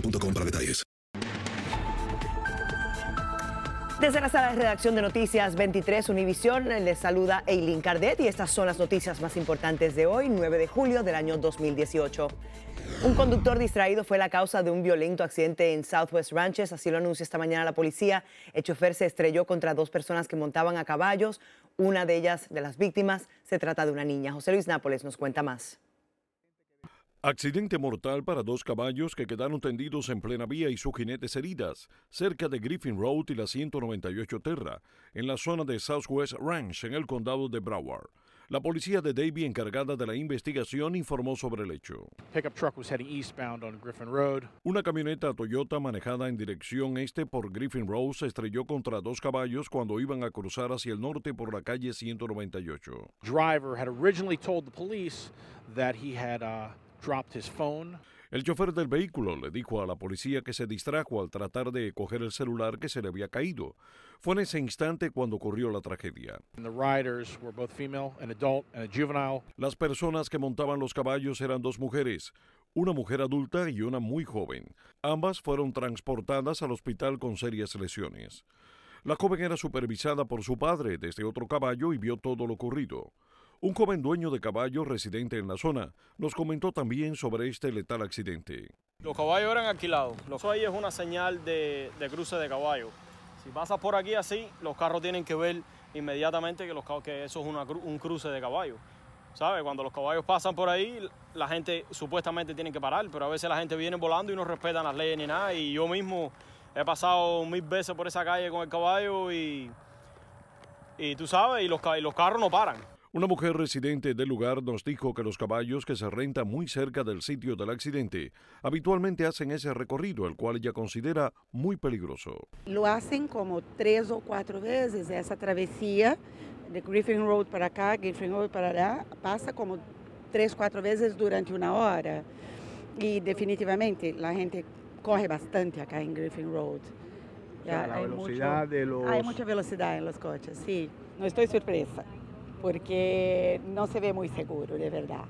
para detalles. Desde la sala de redacción de Noticias 23 Univisión les saluda Eileen Cardet y estas son las noticias más importantes de hoy, 9 de julio del año 2018. Un conductor distraído fue la causa de un violento accidente en Southwest Ranches, así lo anunció esta mañana la policía. El chofer se estrelló contra dos personas que montaban a caballos. Una de ellas, de las víctimas, se trata de una niña. José Luis Nápoles nos cuenta más. Accidente mortal para dos caballos que quedaron tendidos en plena vía y sus jinetes heridas, cerca de Griffin Road y la 198 Terra, en la zona de Southwest Ranch, en el condado de Broward. La policía de Davie, encargada de la investigación, informó sobre el hecho. Pickup truck was heading eastbound on Griffin Road. Una camioneta Toyota manejada en dirección este por Griffin Road se estrelló contra dos caballos cuando iban a cruzar hacia el norte por la calle 198. Driver had originally told the police that he had uh, dropped his phone. El chofer del vehículo le dijo a la policía que se distrajo al tratar de coger el celular que se le había caído. Fue en ese instante cuando ocurrió la tragedia. Las personas que montaban los caballos eran dos mujeres, una mujer adulta y una muy joven. Ambas fueron transportadas al hospital con serias lesiones. La joven era supervisada por su padre desde otro caballo y vio todo lo ocurrido. Un joven dueño de caballo residente en la zona nos comentó también sobre este letal accidente. Los caballos eran alquilados. Eso ahí es una señal de, de cruce de caballo. Si pasas por aquí así, los carros tienen que ver inmediatamente que, los, que eso es una un cruce de caballo. ¿Sabes? Cuando los caballos pasan por ahí, la gente supuestamente tiene que parar, pero a veces la gente viene volando y no respetan las leyes ni nada. Y yo mismo he pasado mil veces por esa calle con el caballo y, y tú sabes, y los, y los carros no paran. Una mujer residente del lugar nos dijo que los caballos que se rentan muy cerca del sitio del accidente habitualmente hacen ese recorrido, el cual ella considera muy peligroso. Lo hacen como tres o cuatro veces esa travesía de Griffin Road para acá, Griffin Road para allá, pasa como tres, cuatro veces durante una hora. Y definitivamente la gente corre bastante acá en Griffin Road. sea, la hay velocidad de los- Hay mucha velocidad en los coches, sí. No estoy sorpresa, porque no se ve muy seguro, de verdad.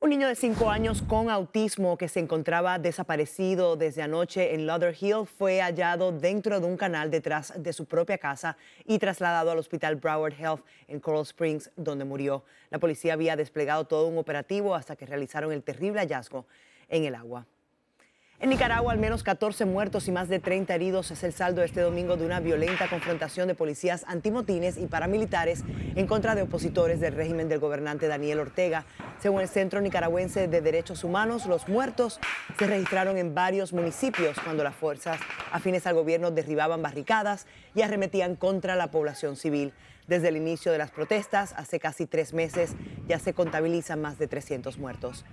Un niño de 5 años con autismo que se encontraba desaparecido desde anoche en Lauderhill fue hallado dentro de un canal detrás de su propia casa y trasladado al hospital Broward Health en Coral Springs, donde murió. La policía había desplegado todo un operativo hasta que realizaron el terrible hallazgo en el agua. En Nicaragua, al menos 14 muertos y más de 30 heridos es el saldo este domingo de una violenta confrontación de policías antimotines y paramilitares en contra de opositores del régimen del gobernante Daniel Ortega. Según el Centro Nicaragüense de Derechos Humanos, los muertos se registraron en varios municipios cuando las fuerzas afines al gobierno derribaban barricadas y arremetían contra la población civil. Desde el inicio de las protestas, hace casi tres meses, ya se contabilizan más de 300 muertos.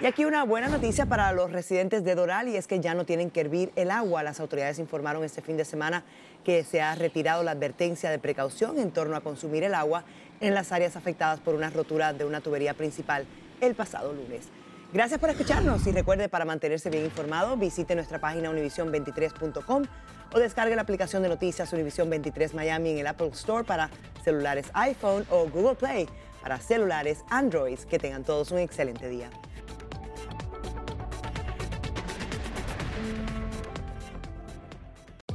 Y aquí una buena noticia para los residentes de Doral y es que ya no tienen que hervir el agua. Las autoridades informaron este fin de semana que se ha retirado la advertencia de precaución en torno a consumir el agua en las áreas afectadas por una rotura de una tubería principal el pasado lunes. Gracias por escucharnos y recuerde para mantenerse bien informado visite nuestra página univision23.com o descargue la aplicación de noticias Univision 23 Miami en el Apple Store para celulares iPhone o Google Play para celulares Android. Que tengan todos un excelente día.